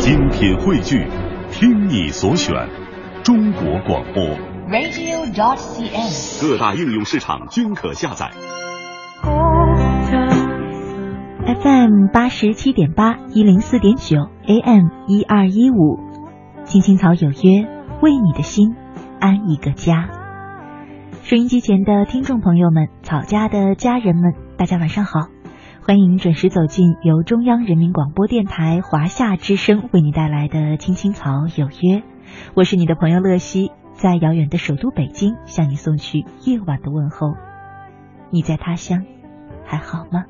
精品汇聚，听你所选，中国广播。radio.dot.cn，。各大应用市场均可下载。FM 八十七点八，一零四点九，AM 一二一五，青青草有约，为你的心安一个家。收音机前的听众朋友们，草家的家人们，大家晚上好，欢迎准时走进由中央人民广播电台华夏之声为你带来的《青青草有约》，我是你的朋友乐西，在遥远的首都北京向你送去夜晚的问候。你在他乡还好吗？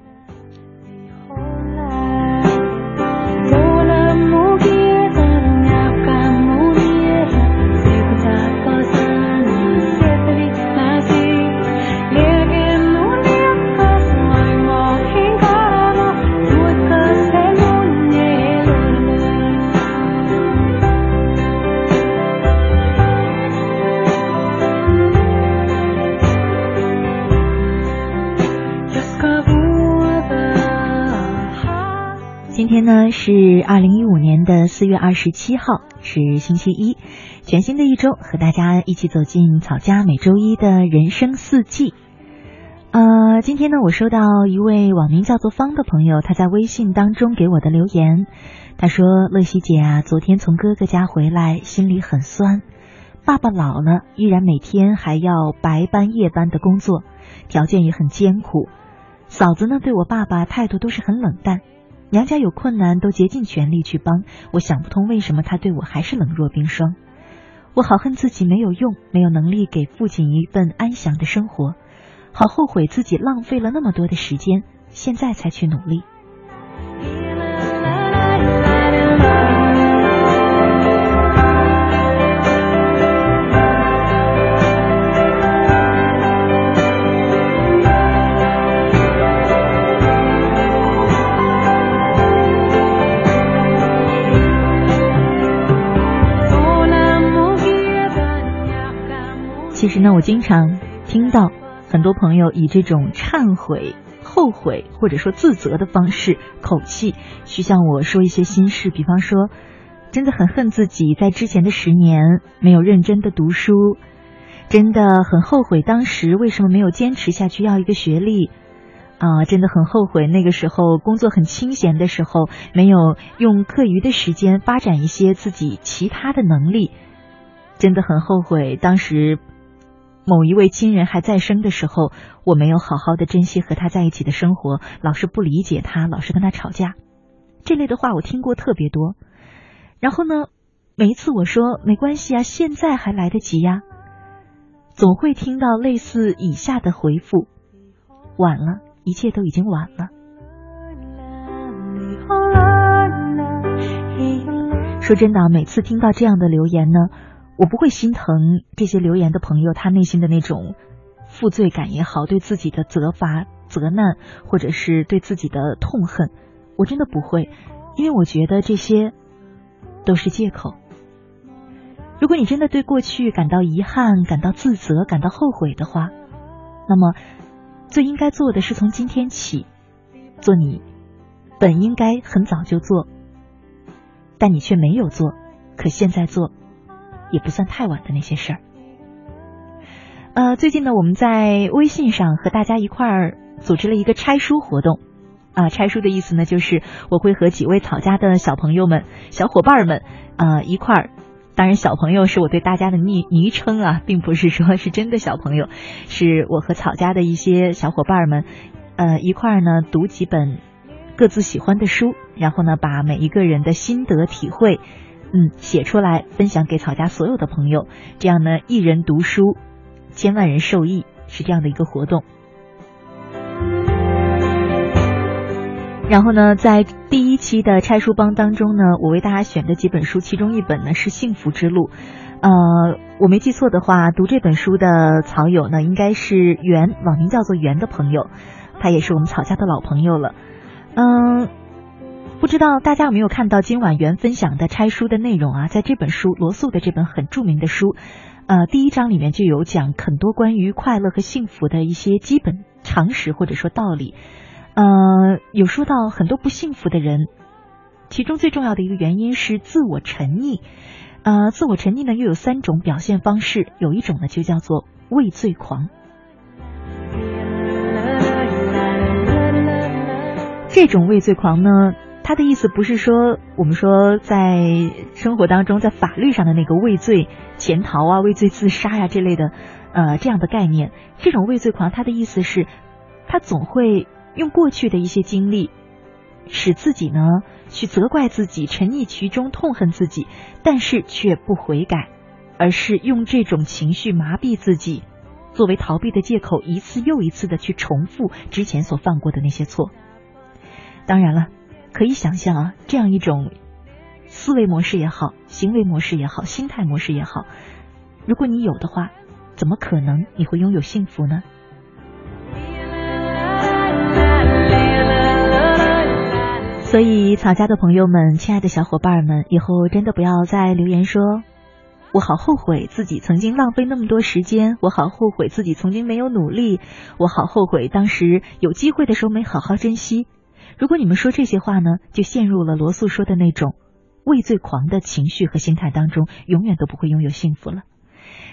天呢是二零一五年的四月二十七号，是星期一，全新的一周，和大家一起走进草家每周一的人生四季。呃，今天呢，我收到一位网名叫做方的朋友，他在微信当中给我的留言，他说：“乐西姐啊，昨天从哥哥家回来，心里很酸。爸爸老了，依然每天还要白班夜班的工作，条件也很艰苦。嫂子呢，对我爸爸态度都是很冷淡。”娘家有困难都竭尽全力去帮，我想不通为什么他对我还是冷若冰霜。我好恨自己没有用，没有能力给父亲一份安详的生活，好后悔自己浪费了那么多的时间，现在才去努力。其实呢，我经常听到很多朋友以这种忏悔、后悔或者说自责的方式、口气去向我说一些心事，比方说，真的很恨自己在之前的十年没有认真的读书，真的很后悔当时为什么没有坚持下去要一个学历，啊，真的很后悔那个时候工作很清闲的时候没有用课余的时间发展一些自己其他的能力，真的很后悔当时。某一位亲人还在生的时候，我没有好好的珍惜和他在一起的生活，老是不理解他，老是跟他吵架，这类的话我听过特别多。然后呢，每一次我说没关系啊，现在还来得及呀，总会听到类似以下的回复：晚了，一切都已经晚了。说真的，每次听到这样的留言呢。我不会心疼这些留言的朋友，他内心的那种负罪感也好，对自己的责罚、责难，或者是对自己的痛恨，我真的不会，因为我觉得这些都是借口。如果你真的对过去感到遗憾、感到自责、感到后悔的话，那么最应该做的是从今天起做你本应该很早就做，但你却没有做，可现在做。也不算太晚的那些事儿。呃，最近呢，我们在微信上和大家一块儿组织了一个拆书活动。啊、呃，拆书的意思呢，就是我会和几位草家的小朋友们、小伙伴们，呃，一块儿。当然，小朋友是我对大家的昵昵称啊，并不是说是真的小朋友，是我和草家的一些小伙伴们，呃，一块儿呢读几本各自喜欢的书，然后呢，把每一个人的心得体会。嗯，写出来分享给草家所有的朋友，这样呢，一人读书，千万人受益，是这样的一个活动。然后呢，在第一期的拆书帮当中呢，我为大家选的几本书，其中一本呢是《幸福之路》。呃，我没记错的话，读这本书的草友呢，应该是袁，网名叫做袁的朋友，他也是我们草家的老朋友了。嗯。不知道大家有没有看到今晚袁分享的拆书的内容啊？在这本书罗素的这本很著名的书，呃，第一章里面就有讲很多关于快乐和幸福的一些基本常识或者说道理。呃，有说到很多不幸福的人，其中最重要的一个原因是自我沉溺。呃，自我沉溺呢又有三种表现方式，有一种呢就叫做畏罪狂。这种畏罪狂呢，他的意思不是说我们说在生活当中在法律上的那个畏罪潜逃啊、畏罪自杀呀这类的呃这样的概念。这种畏罪狂，他的意思是，他总会用过去的一些经历，使自己呢去责怪自己、沉溺其中、痛恨自己，但是却不悔改，而是用这种情绪麻痹自己，作为逃避的借口，一次又一次的去重复之前所犯过的那些错。当然了，可以想象啊，这样一种思维模式也好，行为模式也好，心态模式也好，如果你有的话，怎么可能你会拥有幸福呢？所以，草家的朋友们，亲爱的小伙伴们，以后真的不要再留言说“我好后悔自己曾经浪费那么多时间，我好后悔自己曾经没有努力，我好后悔当时有机会的时候没好好珍惜”。如果你们说这些话呢，就陷入了罗素说的那种畏罪狂的情绪和心态当中，永远都不会拥有幸福了。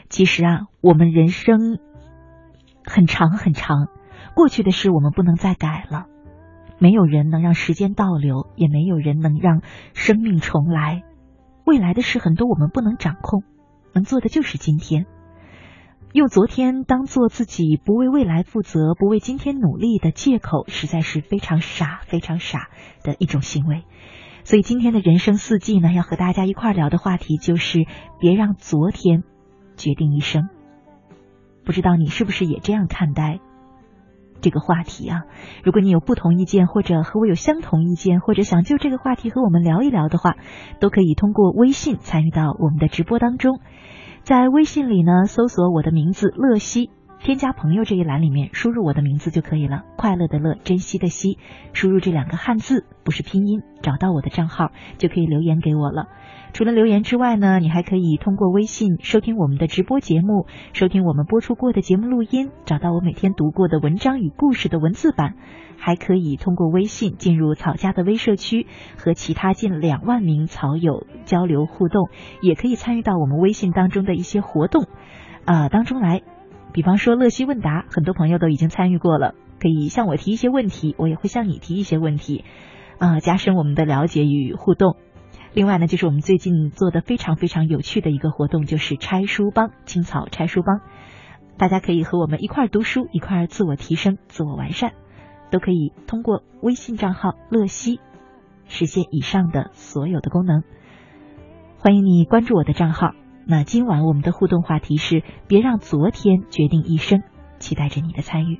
其实啊，我们人生很长很长，过去的事我们不能再改了，没有人能让时间倒流，也没有人能让生命重来。未来的事很多我们不能掌控，能做的就是今天。用昨天当做自己不为未来负责、不为今天努力的借口，实在是非常傻、非常傻的一种行为。所以今天的人生四季呢，要和大家一块聊的话题就是别让昨天决定一生。不知道你是不是也这样看待这个话题啊？如果你有不同意见，或者和我有相同意见，或者想就这个话题和我们聊一聊的话，都可以通过微信参与到我们的直播当中。在微信里呢，搜索我的名字乐西，添加朋友这一栏里面输入我的名字就可以了。快乐的乐，珍惜的惜，输入这两个汉字，不是拼音，找到我的账号就可以留言给我了。除了留言之外呢，你还可以通过微信收听我们的直播节目，收听我们播出过的节目录音，找到我每天读过的文章与故事的文字版。还可以通过微信进入草家的微社区，和其他近两万名草友交流互动，也可以参与到我们微信当中的一些活动啊当中来。比方说乐西问答，很多朋友都已经参与过了，可以向我提一些问题，我也会向你提一些问题，啊，加深我们的了解与互动。另外呢，就是我们最近做的非常非常有趣的一个活动，就是拆书帮，青草拆书帮，大家可以和我们一块读书，一块自我提升、自我完善。都可以通过微信账号乐西实现以上的所有的功能。欢迎你关注我的账号。那今晚我们的互动话题是：别让昨天决定一生。期待着你的参与。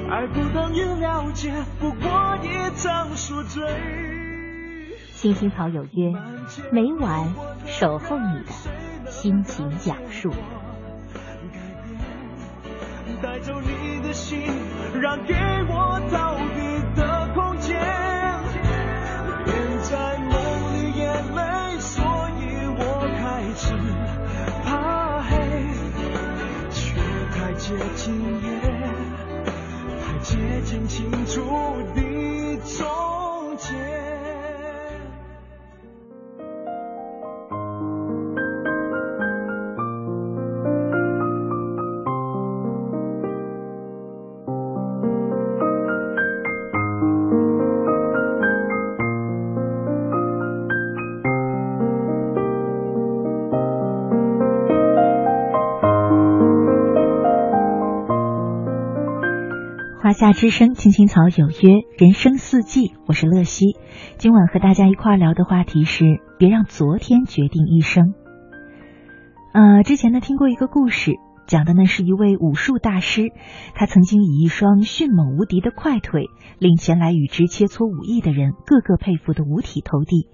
爱不等于了解，不过一场宿醉。青青草有约，每晚守候你的心情讲述。带走你的心，让给我逃避的空间。连在梦里眼泪，所以我开始怕黑，却太接近夜，太接近清夏之声，青青草有约，人生四季，我是乐西。今晚和大家一块儿聊的话题是：别让昨天决定一生。呃，之前呢听过一个故事，讲的呢是一位武术大师，他曾经以一双迅猛无敌的快腿，令前来与之切磋武艺的人个个佩服的五体投地。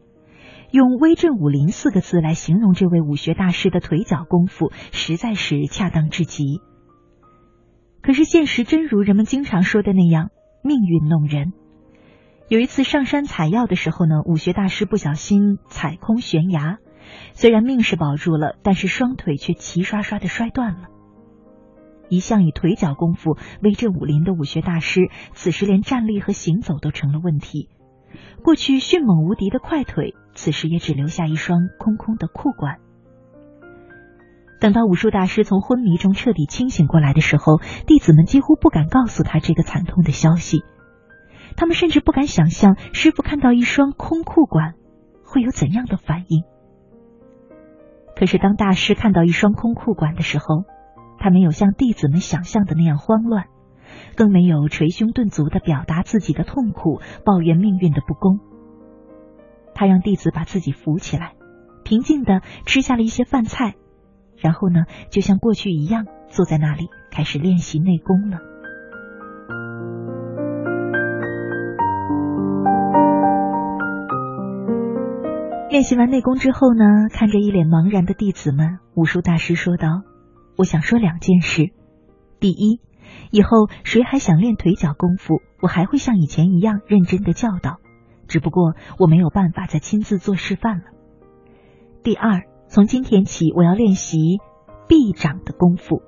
用“威震武林”四个字来形容这位武学大师的腿脚功夫，实在是恰当至极。可是现实真如人们经常说的那样，命运弄人。有一次上山采药的时候呢，武学大师不小心踩空悬崖，虽然命是保住了，但是双腿却齐刷刷的摔断了。一向以腿脚功夫威震武林的武学大师，此时连站立和行走都成了问题。过去迅猛无敌的快腿，此时也只留下一双空空的裤管。等到武术大师从昏迷中彻底清醒过来的时候，弟子们几乎不敢告诉他这个惨痛的消息。他们甚至不敢想象师傅看到一双空裤管会有怎样的反应。可是当大师看到一双空裤管的时候，他没有像弟子们想象的那样慌乱，更没有捶胸顿足的表达自己的痛苦，抱怨命运的不公。他让弟子把自己扶起来，平静的吃下了一些饭菜。然后呢，就像过去一样，坐在那里开始练习内功了。练习完内功之后呢，看着一脸茫然的弟子们，武术大师说道：“我想说两件事。第一，以后谁还想练腿脚功夫，我还会像以前一样认真的教导，只不过我没有办法再亲自做示范了。第二。”从今天起，我要练习臂掌的功夫。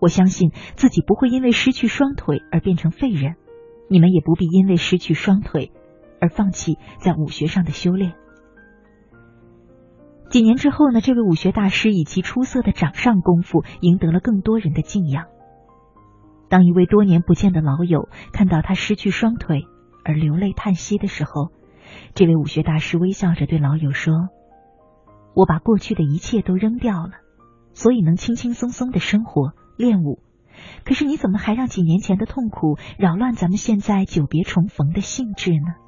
我相信自己不会因为失去双腿而变成废人，你们也不必因为失去双腿而放弃在武学上的修炼。几年之后呢，这位武学大师以其出色的掌上功夫赢得了更多人的敬仰。当一位多年不见的老友看到他失去双腿而流泪叹息的时候，这位武学大师微笑着对老友说。我把过去的一切都扔掉了，所以能轻轻松松的生活练武。可是你怎么还让几年前的痛苦扰乱咱们现在久别重逢的兴致呢？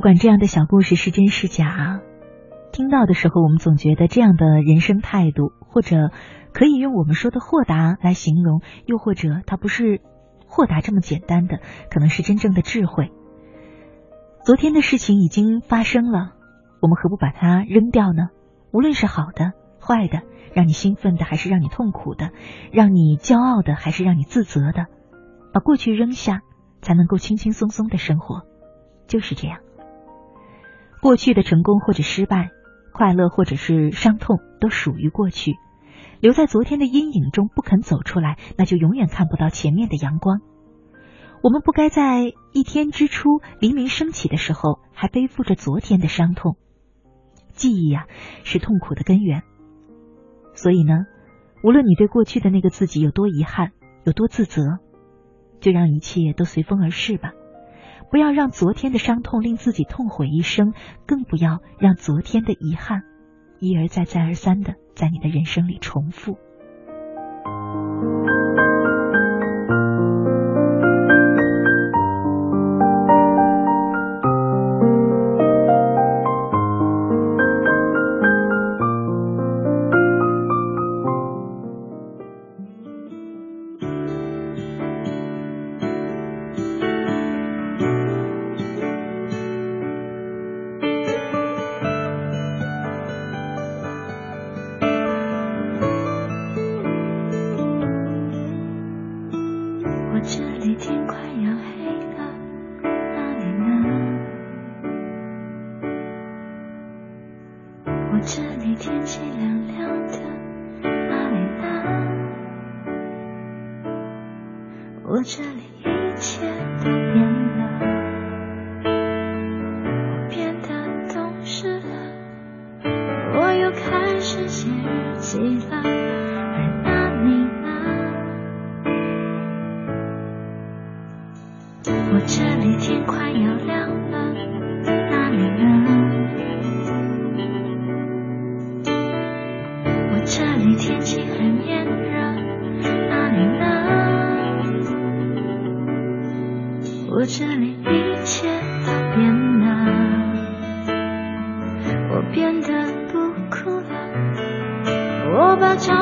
不管这样的小故事是真是假，听到的时候，我们总觉得这样的人生态度，或者可以用我们说的豁达来形容，又或者它不是豁达这么简单的，可能是真正的智慧。昨天的事情已经发生了，我们何不把它扔掉呢？无论是好的、坏的，让你兴奋的还是让你痛苦的，让你骄傲的还是让你自责的，把过去扔下，才能够轻轻松松的生活，就是这样。过去的成功或者失败，快乐或者是伤痛，都属于过去。留在昨天的阴影中不肯走出来，那就永远看不到前面的阳光。我们不该在一天之初黎明升起的时候还背负着昨天的伤痛。记忆呀，是痛苦的根源。所以呢，无论你对过去的那个自己有多遗憾、有多自责，就让一切都随风而逝吧。不要让昨天的伤痛令自己痛悔一生，更不要让昨天的遗憾一而再、再而三的在你的人生里重复。这里一切都变了我变得不哭了。我把照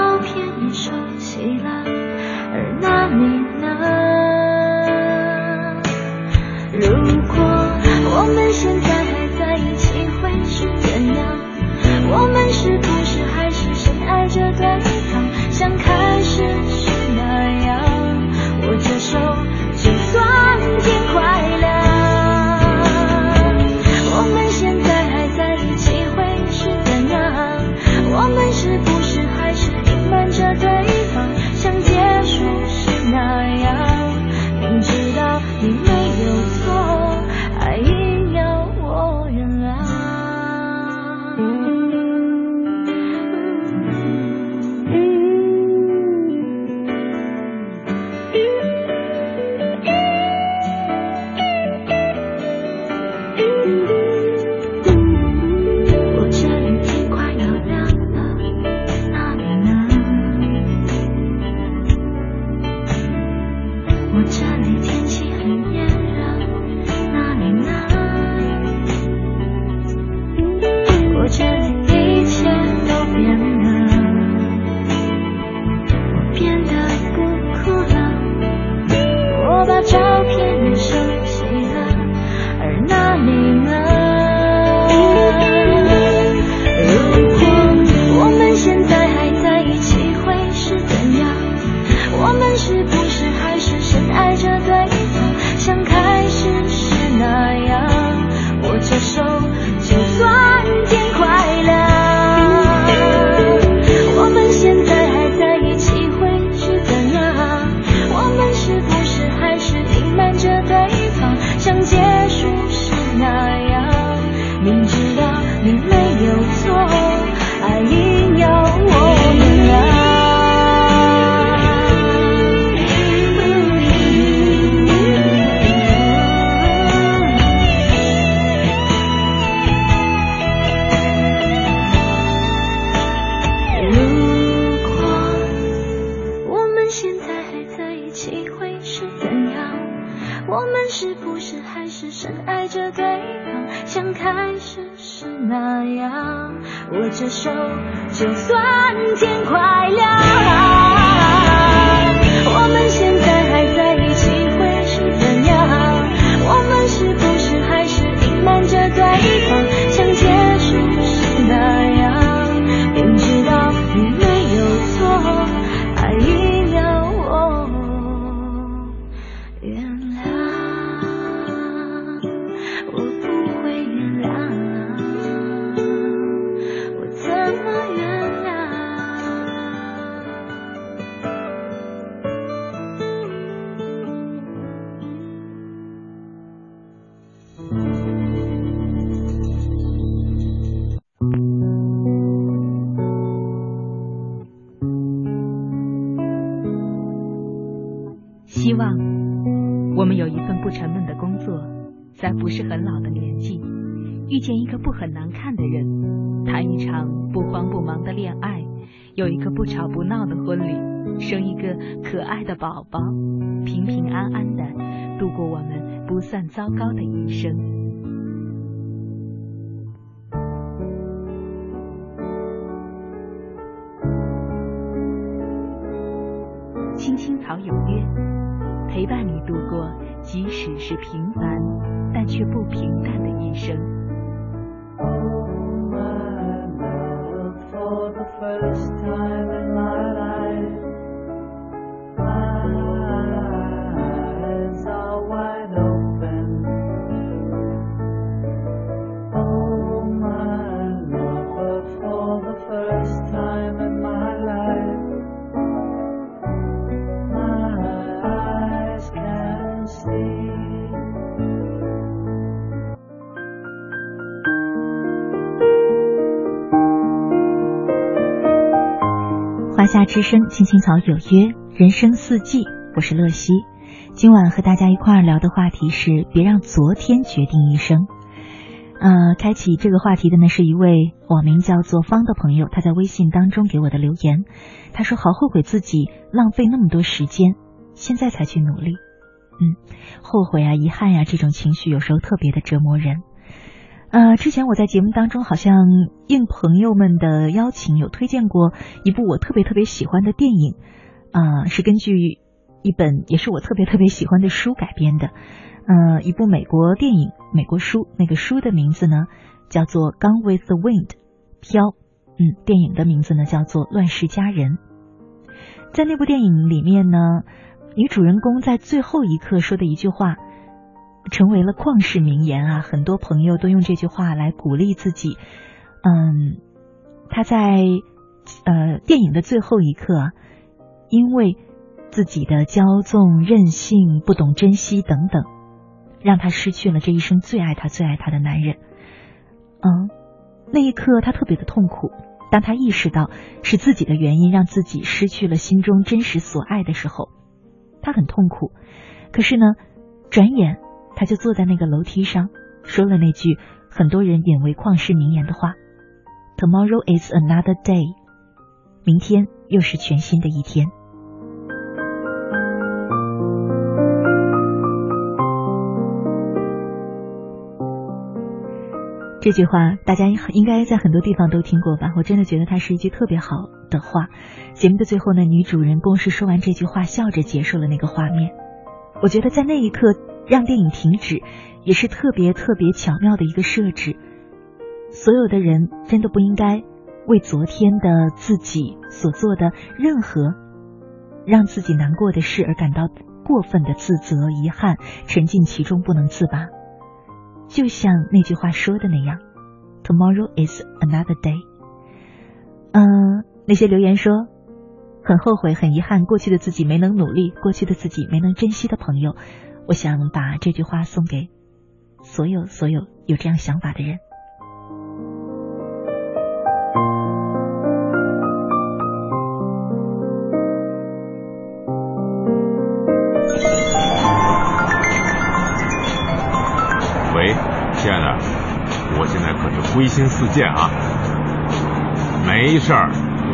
在不是很老的年纪，遇见一个不很难看的人，谈一场不慌不忙的恋爱，有一个不吵不闹的婚礼，生一个可爱的宝宝，平平安安的度过我们不算糟糕的一生。度过即使是平凡但却不平淡的一生。之声，青青草有约，人生四季，我是乐西。今晚和大家一块儿聊的话题是：别让昨天决定一生。呃，开启这个话题的呢是一位网名叫做方的朋友，他在微信当中给我的留言，他说好后悔自己浪费那么多时间，现在才去努力。嗯，后悔啊、遗憾呀、这种情绪有时候特别的折磨人。呃，之前我在节目当中好像应朋友们的邀请，有推荐过一部我特别特别喜欢的电影，啊、是根据一本也是我特别特别喜欢的书改编的，呃，一部美国电影、美国书，那个书的名字呢叫做《Gone with the Wind》，飘，嗯，电影的名字呢叫做《乱世佳人》。在那部电影里面呢，女主人公在最后一刻说的一句话。成为了旷世名言啊！很多朋友都用这句话来鼓励自己。嗯，他在呃电影的最后一刻，因为自己的骄纵、任性、不懂珍惜等等，让他失去了这一生最爱他、最爱他的男人。嗯，那一刻他特别的痛苦。当他意识到是自己的原因让自己失去了心中真实所爱的时候，他很痛苦。可是呢，转眼。他就坐在那个楼梯上，说了那句很多人引为旷世名言的话：“Tomorrow is another day，明天又是全新的一天。”这句话大家应该在很多地方都听过吧？我真的觉得它是一句特别好的话。节目的最后呢，女主人公是说完这句话，笑着结束了那个画面。我觉得在那一刻。让电影停止，也是特别特别巧妙的一个设置。所有的人真的不应该为昨天的自己所做的任何让自己难过的事而感到过分的自责、遗憾，沉浸其中不能自拔。就像那句话说的那样，“Tomorrow is another day。”嗯，那些留言说很后悔、很遗憾，过去的自己没能努力，过去的自己没能珍惜的朋友。我想把这句话送给所有所有有这样想法的人。喂，亲爱的，我现在可是归心似箭啊！没事儿，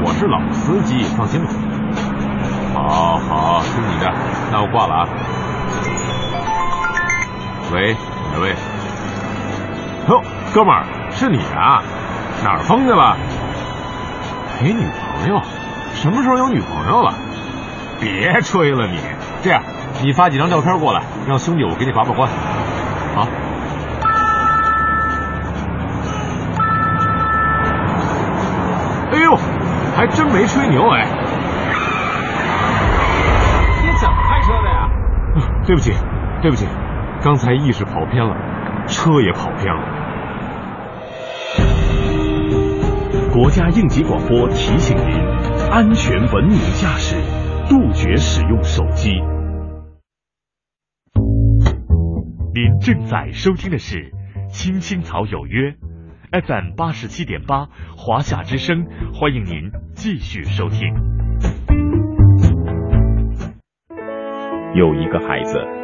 我是老司机，放心吧。好好，听你的，那我挂了啊。喂，哪位？哟，哥们儿，是你啊？哪儿疯去了？没女朋友？什么时候有女朋友了？别吹了你！这样，你发几张照片过来，让兄弟我给你把把关。好。哎呦，还真没吹牛哎！你怎么开车的呀？对不起，对不起。刚才意识跑偏了，车也跑偏了。国家应急广播提醒您：安全文明驾驶，杜绝使用手机。您正在收听的是《青青草有约》FM 八十七点八，华夏之声，欢迎您继续收听。有一个孩子。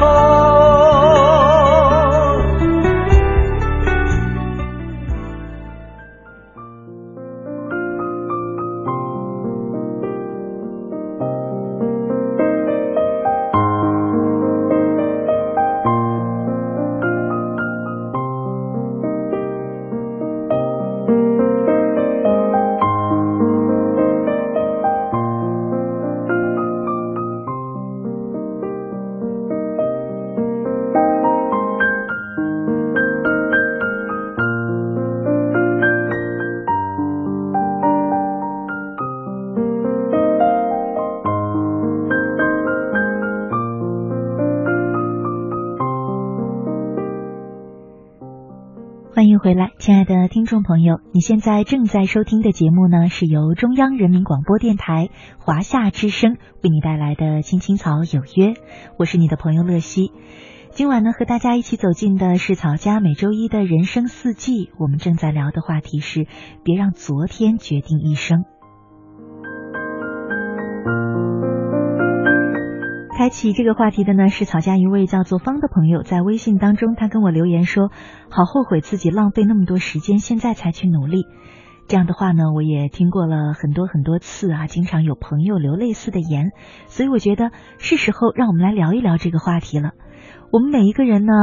好。回来，亲爱的听众朋友，你现在正在收听的节目呢，是由中央人民广播电台华夏之声为你带来的《青青草有约》，我是你的朋友乐西。今晚呢，和大家一起走进的是草家每周一的人生四季，我们正在聊的话题是：别让昨天决定一生。开启这个话题的呢是草家一位叫做方的朋友，在微信当中，他跟我留言说：“好后悔自己浪费那么多时间，现在才去努力。”这样的话呢，我也听过了很多很多次啊，经常有朋友留类似的言，所以我觉得是时候让我们来聊一聊这个话题了。我们每一个人呢，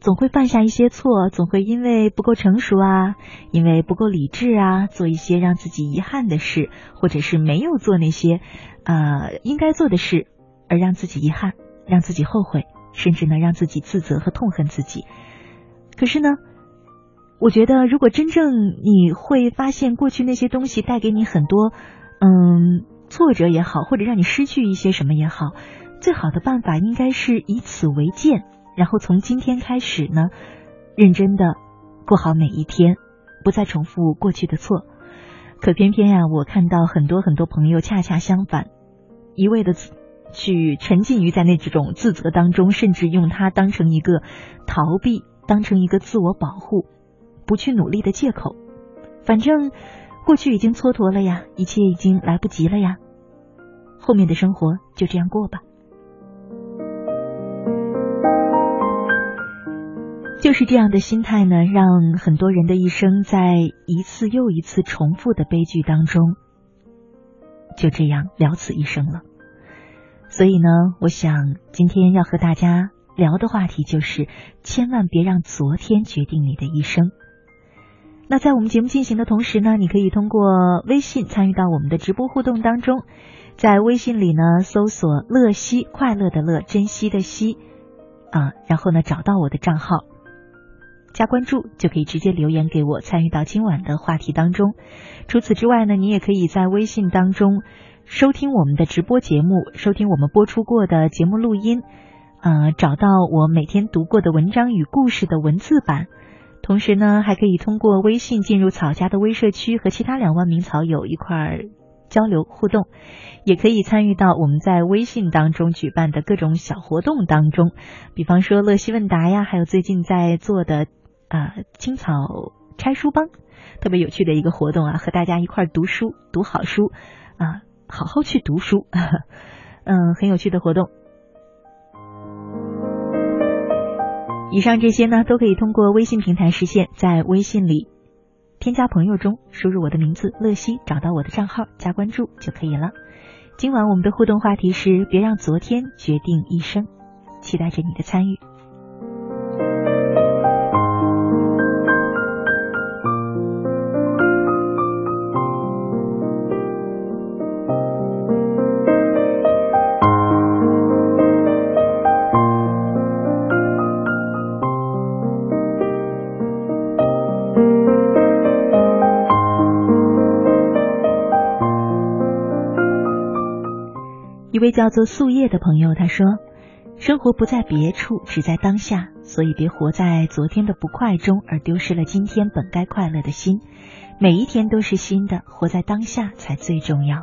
总会犯下一些错，总会因为不够成熟啊，因为不够理智啊，做一些让自己遗憾的事，或者是没有做那些呃应该做的事。而让自己遗憾，让自己后悔，甚至呢让自己自责和痛恨自己。可是呢，我觉得如果真正你会发现过去那些东西带给你很多嗯挫折也好，或者让你失去一些什么也好，最好的办法应该是以此为鉴，然后从今天开始呢，认真的过好每一天，不再重复过去的错。可偏偏呀，我看到很多很多朋友恰恰相反，一味的。去沉浸于在那这种自责当中，甚至用它当成一个逃避，当成一个自我保护，不去努力的借口。反正过去已经蹉跎了呀，一切已经来不及了呀，后面的生活就这样过吧。就是这样的心态呢，让很多人的一生在一次又一次重复的悲剧当中，就这样了此一生了。所以呢，我想今天要和大家聊的话题就是，千万别让昨天决定你的一生。那在我们节目进行的同时呢，你可以通过微信参与到我们的直播互动当中，在微信里呢搜索“乐西”，快乐的乐，珍惜的惜啊，然后呢找到我的账号。加关注就可以直接留言给我，参与到今晚的话题当中。除此之外呢，你也可以在微信当中收听我们的直播节目，收听我们播出过的节目录音，呃，找到我每天读过的文章与故事的文字版。同时呢，还可以通过微信进入草家的微社区，和其他两万名草友一块儿交流互动，也可以参与到我们在微信当中举办的各种小活动当中，比方说乐西问答呀，还有最近在做的。啊，青草拆书帮，特别有趣的一个活动啊，和大家一块儿读书，读好书啊，好好去读书，嗯，很有趣的活动。以上这些呢，都可以通过微信平台实现，在微信里添加朋友中输入我的名字乐西，找到我的账号加关注就可以了。今晚我们的互动话题是：别让昨天决定一生，期待着你的参与。一位叫做素叶的朋友，他说：“生活不在别处，只在当下，所以别活在昨天的不快中，而丢失了今天本该快乐的心。每一天都是新的，活在当下才最重要。”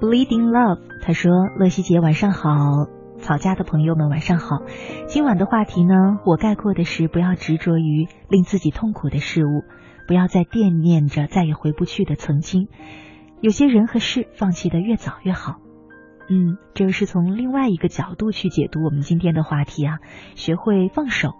Bleeding Love，他说：“乐西姐，晚上好。”吵架的朋友们，晚上好。今晚的话题呢，我概括的是：不要执着于令自己痛苦的事物，不要再惦念着再也回不去的曾经。有些人和事，放弃的越早越好。嗯，这是从另外一个角度去解读我们今天的话题啊，学会放手。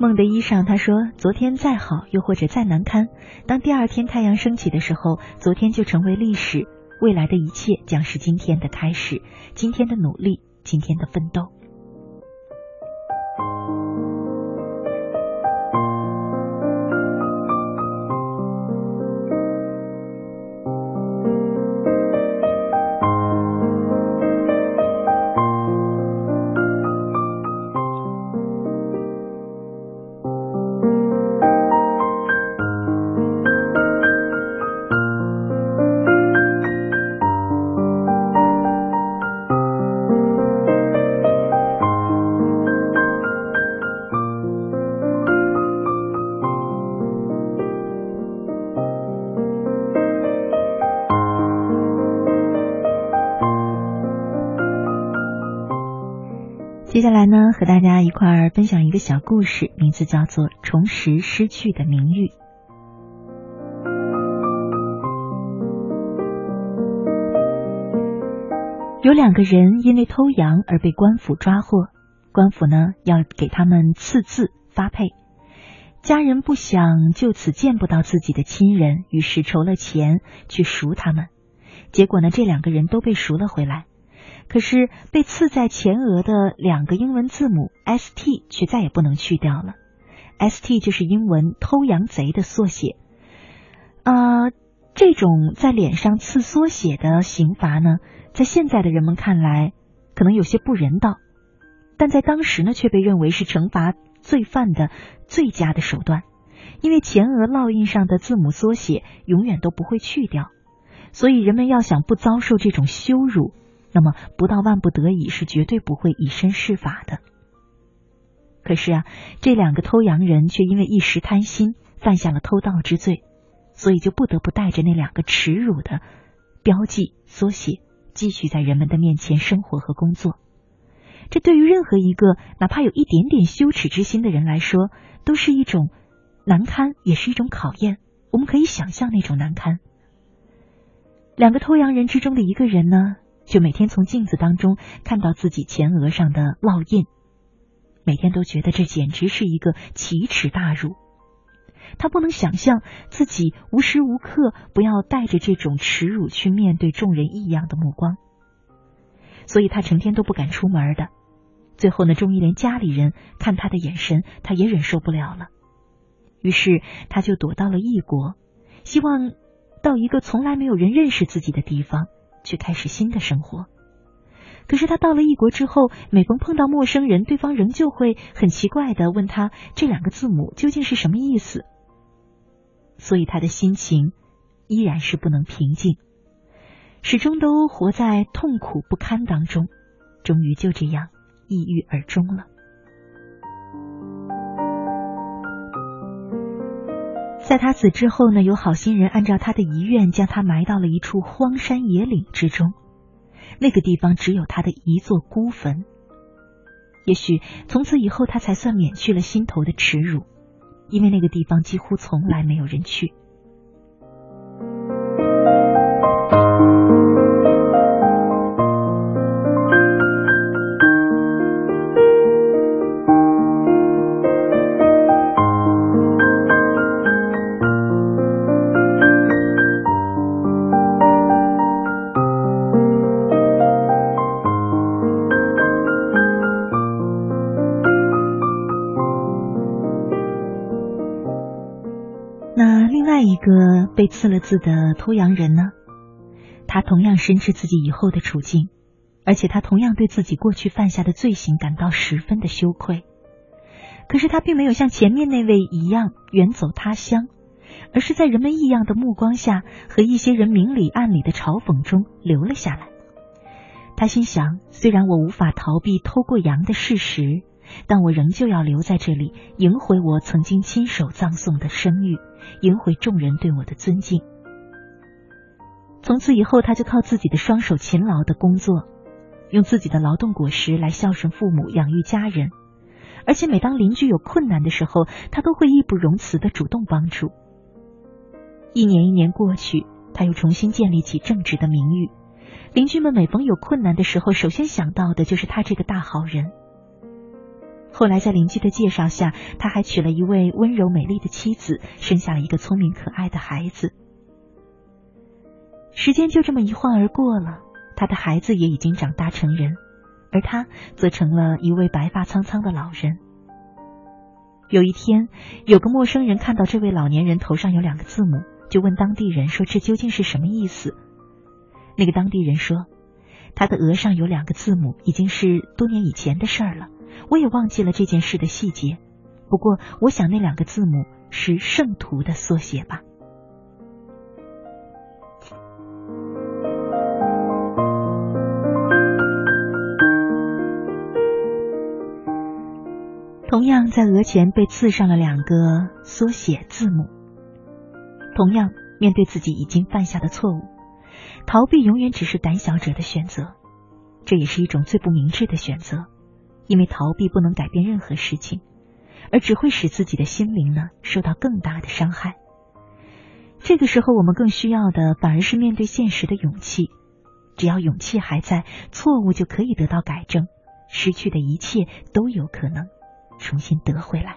梦的衣裳，他说：“昨天再好，又或者再难堪，当第二天太阳升起的时候，昨天就成为历史，未来的一切将是今天的开始，今天的努力，今天的奋斗。”接下来呢，和大家一块儿分享一个小故事，名字叫做《重拾失去的名誉》。有两个人因为偷羊而被官府抓获，官府呢要给他们赐字发配，家人不想就此见不到自己的亲人，于是筹了钱去赎他们，结果呢，这两个人都被赎了回来。可是被刺在前额的两个英文字母 S T 却再也不能去掉了。S T 就是英文“偷羊贼”的缩写。啊，这种在脸上刺缩写的刑罚呢，在现在的人们看来可能有些不人道，但在当时呢，却被认为是惩罚罪犯的最佳的手段，因为前额烙印上的字母缩写永远都不会去掉，所以人们要想不遭受这种羞辱。那么，不到万不得已，是绝对不会以身试法的。可是啊，这两个偷羊人却因为一时贪心，犯下了偷盗之罪，所以就不得不带着那两个耻辱的标记缩写，继续在人们的面前生活和工作。这对于任何一个哪怕有一点点羞耻之心的人来说，都是一种难堪，也是一种考验。我们可以想象那种难堪。两个偷羊人之中的一个人呢？就每天从镜子当中看到自己前额上的烙印，每天都觉得这简直是一个奇耻大辱。他不能想象自己无时无刻不要带着这种耻辱去面对众人异样的目光，所以他成天都不敢出门的。最后呢，终于连家里人看他的眼神，他也忍受不了了。于是他就躲到了异国，希望到一个从来没有人认识自己的地方去开始新的生活。可是他到了异国之后，每逢碰到陌生人，对方仍旧会很奇怪的问他这两个字母究竟是什么意思。所以他的心情依然是不能平静，始终都活在痛苦不堪当中，终于就这样抑郁而终了。在他死之后呢，有好心人按照他的遗愿，将他埋到了一处荒山野岭之中。那个地方只有他的一座孤坟。也许从此以后，他才算免去了心头的耻辱，因为那个地方几乎从来没有人去。另外一个被刺了字的偷羊人呢？他同样深知自己以后的处境，而且他同样对自己过去犯下的罪行感到十分的羞愧。可是他并没有像前面那位一样远走他乡，而是在人们异样的目光下和一些人明里暗里的嘲讽中留了下来。他心想：虽然我无法逃避偷过羊的事实。但我仍旧要留在这里，赢回我曾经亲手葬送的声誉，赢回众人对我的尊敬。从此以后，他就靠自己的双手勤劳的工作，用自己的劳动果实来孝顺父母、养育家人。而且每当邻居有困难的时候，他都会义不容辞的主动帮助。一年一年过去，他又重新建立起正直的名誉。邻居们每逢有困难的时候，首先想到的就是他这个大好人。后来，在邻居的介绍下，他还娶了一位温柔美丽的妻子，生下了一个聪明可爱的孩子。时间就这么一晃而过了，他的孩子也已经长大成人，而他则成了一位白发苍苍的老人。有一天，有个陌生人看到这位老年人头上有两个字母，就问当地人说：“这究竟是什么意思？”那个当地人说：“他的额上有两个字母，已经是多年以前的事儿了。”我也忘记了这件事的细节，不过我想那两个字母是圣徒的缩写吧。同样在额前被刺上了两个缩写字母，同样面对自己已经犯下的错误，逃避永远只是胆小者的选择，这也是一种最不明智的选择。因为逃避不能改变任何事情，而只会使自己的心灵呢受到更大的伤害。这个时候，我们更需要的反而是面对现实的勇气。只要勇气还在，错误就可以得到改正，失去的一切都有可能重新得回来。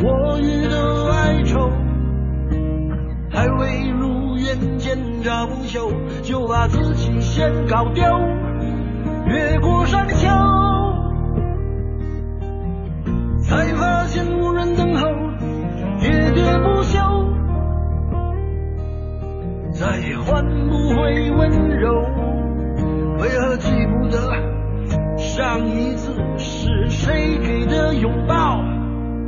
我予的哀愁，还未如愿见着不朽，就把自己先搞丢。越过山丘，才发现无人等候，喋喋不休，再也换不回温柔。为何记不得上一次是谁给的拥抱，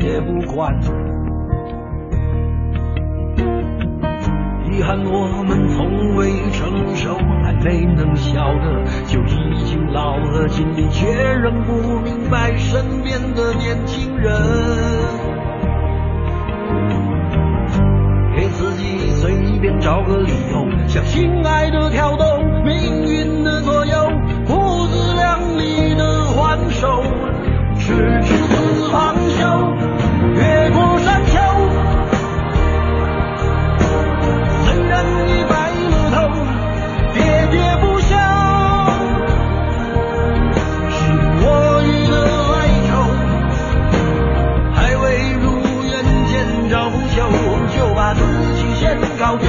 也不管。遗憾我们从未成熟，还没能晓得，就已经老了，尽力却仍不明白身边的年轻人。给自己随便找个理由，向心爱的跳动。命运的左右，不自量力的还手，是赤子昂首，越过山丘。虽然已白了头，喋喋不休，是我予的哀愁，还未如愿见着不朽，就把自己先搞丢，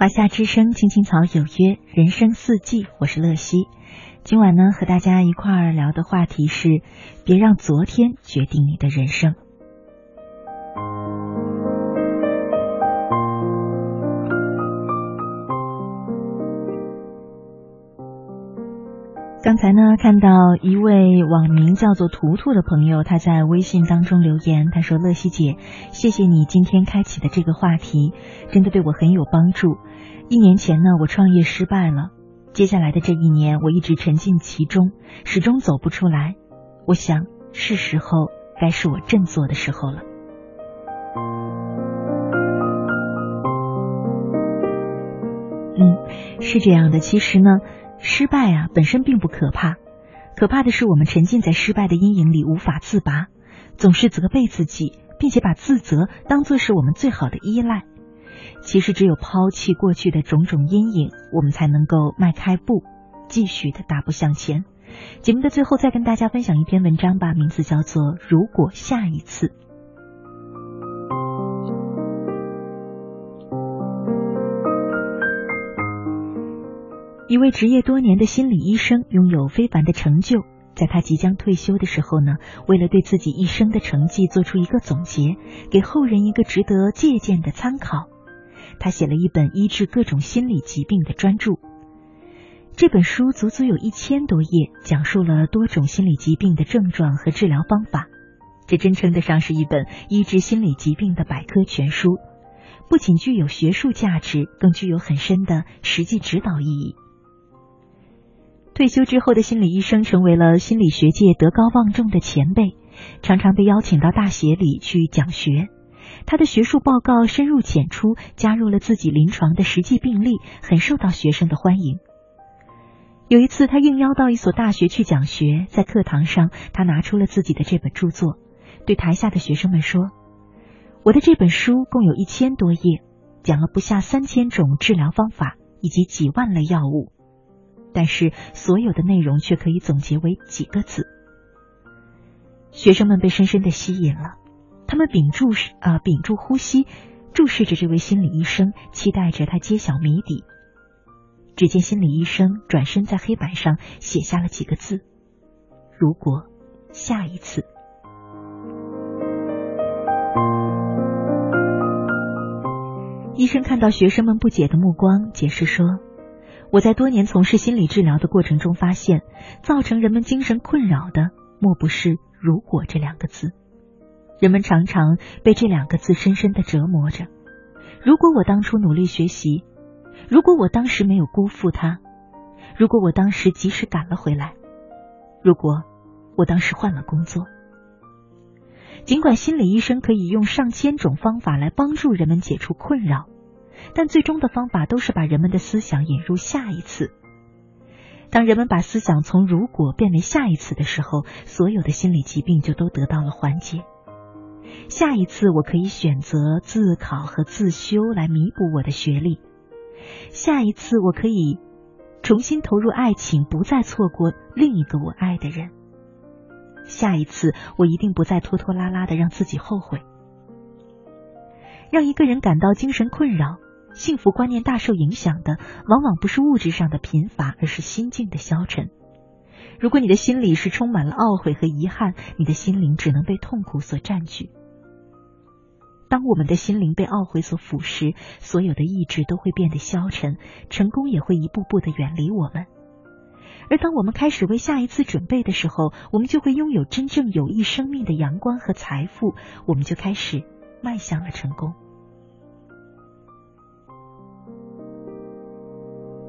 华夏之声，青青草有约，人生四季，我是乐西。今晚呢，和大家一块儿聊的话题是：别让昨天决定你的人生。才呢，看到一位网名叫做“图图”的朋友，他在微信当中留言，他说：“乐西姐，谢谢你今天开启的这个话题，真的对我很有帮助。一年前呢，我创业失败了，接下来的这一年，我一直沉浸其中，始终走不出来。我想，是时候该是我振作的时候了。”嗯，是这样的，其实呢。失败啊，本身并不可怕，可怕的是我们沉浸在失败的阴影里无法自拔，总是责备自己，并且把自责当作是我们最好的依赖。其实，只有抛弃过去的种种阴影，我们才能够迈开步，继续的大步向前。节目的最后，再跟大家分享一篇文章吧，名字叫做《如果下一次》。一位职业多年的心理医生拥有非凡的成就，在他即将退休的时候呢，为了对自己一生的成绩做出一个总结，给后人一个值得借鉴的参考，他写了一本医治各种心理疾病的专著。这本书足足有一千多页，讲述了多种心理疾病的症状和治疗方法，这真称得上是一本医治心理疾病的百科全书。不仅具有学术价值，更具有很深的实际指导意义。退休之后的心理医生成为了心理学界德高望重的前辈，常常被邀请到大学里去讲学。他的学术报告深入浅出，加入了自己临床的实际病例，很受到学生的欢迎。有一次，他应邀到一所大学去讲学，在课堂上，他拿出了自己的这本著作，对台下的学生们说：“我的这本书共有一千多页，讲了不下三千种治疗方法以及几万类药物。”但是所有的内容却可以总结为几个字。学生们被深深的吸引了，他们屏住啊屏住呼吸，注视着这位心理医生，期待着他揭晓谜底。只见心理医生转身在黑板上写下了几个字：“如果下一次。”医生看到学生们不解的目光，解释说。我在多年从事心理治疗的过程中发现，造成人们精神困扰的莫不是“如果”这两个字。人们常常被这两个字深深的折磨着。如果我当初努力学习，如果我当时没有辜负他，如果我当时及时赶了回来，如果我当时换了工作。尽管心理医生可以用上千种方法来帮助人们解除困扰。但最终的方法都是把人们的思想引入下一次。当人们把思想从如果变为下一次的时候，所有的心理疾病就都得到了缓解。下一次，我可以选择自考和自修来弥补我的学历。下一次，我可以重新投入爱情，不再错过另一个我爱的人。下一次，我一定不再拖拖拉拉的让自己后悔。让一个人感到精神困扰。幸福观念大受影响的，往往不是物质上的贫乏，而是心境的消沉。如果你的心里是充满了懊悔和遗憾，你的心灵只能被痛苦所占据。当我们的心灵被懊悔所腐蚀，所有的意志都会变得消沉，成功也会一步步的远离我们。而当我们开始为下一次准备的时候，我们就会拥有真正有益生命的阳光和财富，我们就开始迈向了成功。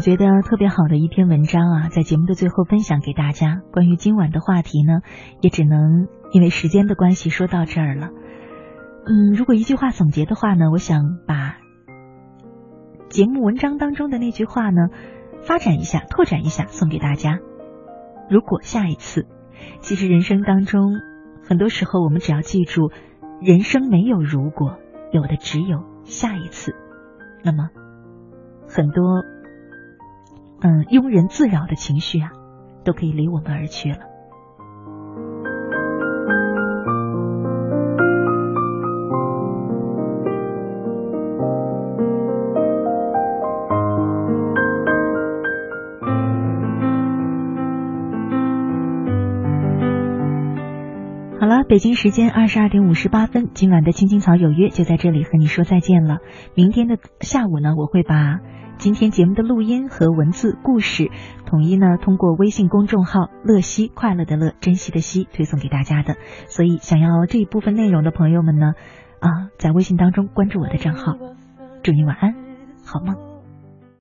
我觉得特别好的一篇文章啊，在节目的最后分享给大家。关于今晚的话题呢，也只能因为时间的关系说到这儿了。嗯，如果一句话总结的话呢，我想把节目文章当中的那句话呢，发展一下、拓展一下，送给大家。如果下一次，其实人生当中很多时候，我们只要记住，人生没有如果，有的只有下一次。那么，很多。嗯，庸人自扰的情绪啊，都可以离我们而去了。北京时间二十二点五十八分，今晚的青青草有约就在这里和你说再见了。明天的下午呢，我会把。今天节目的录音和文字故事，统一呢通过微信公众号“乐西快乐的乐珍惜的惜”推送给大家的。所以想要这一部分内容的朋友们呢，啊，在微信当中关注我的账号。祝你晚安，好梦。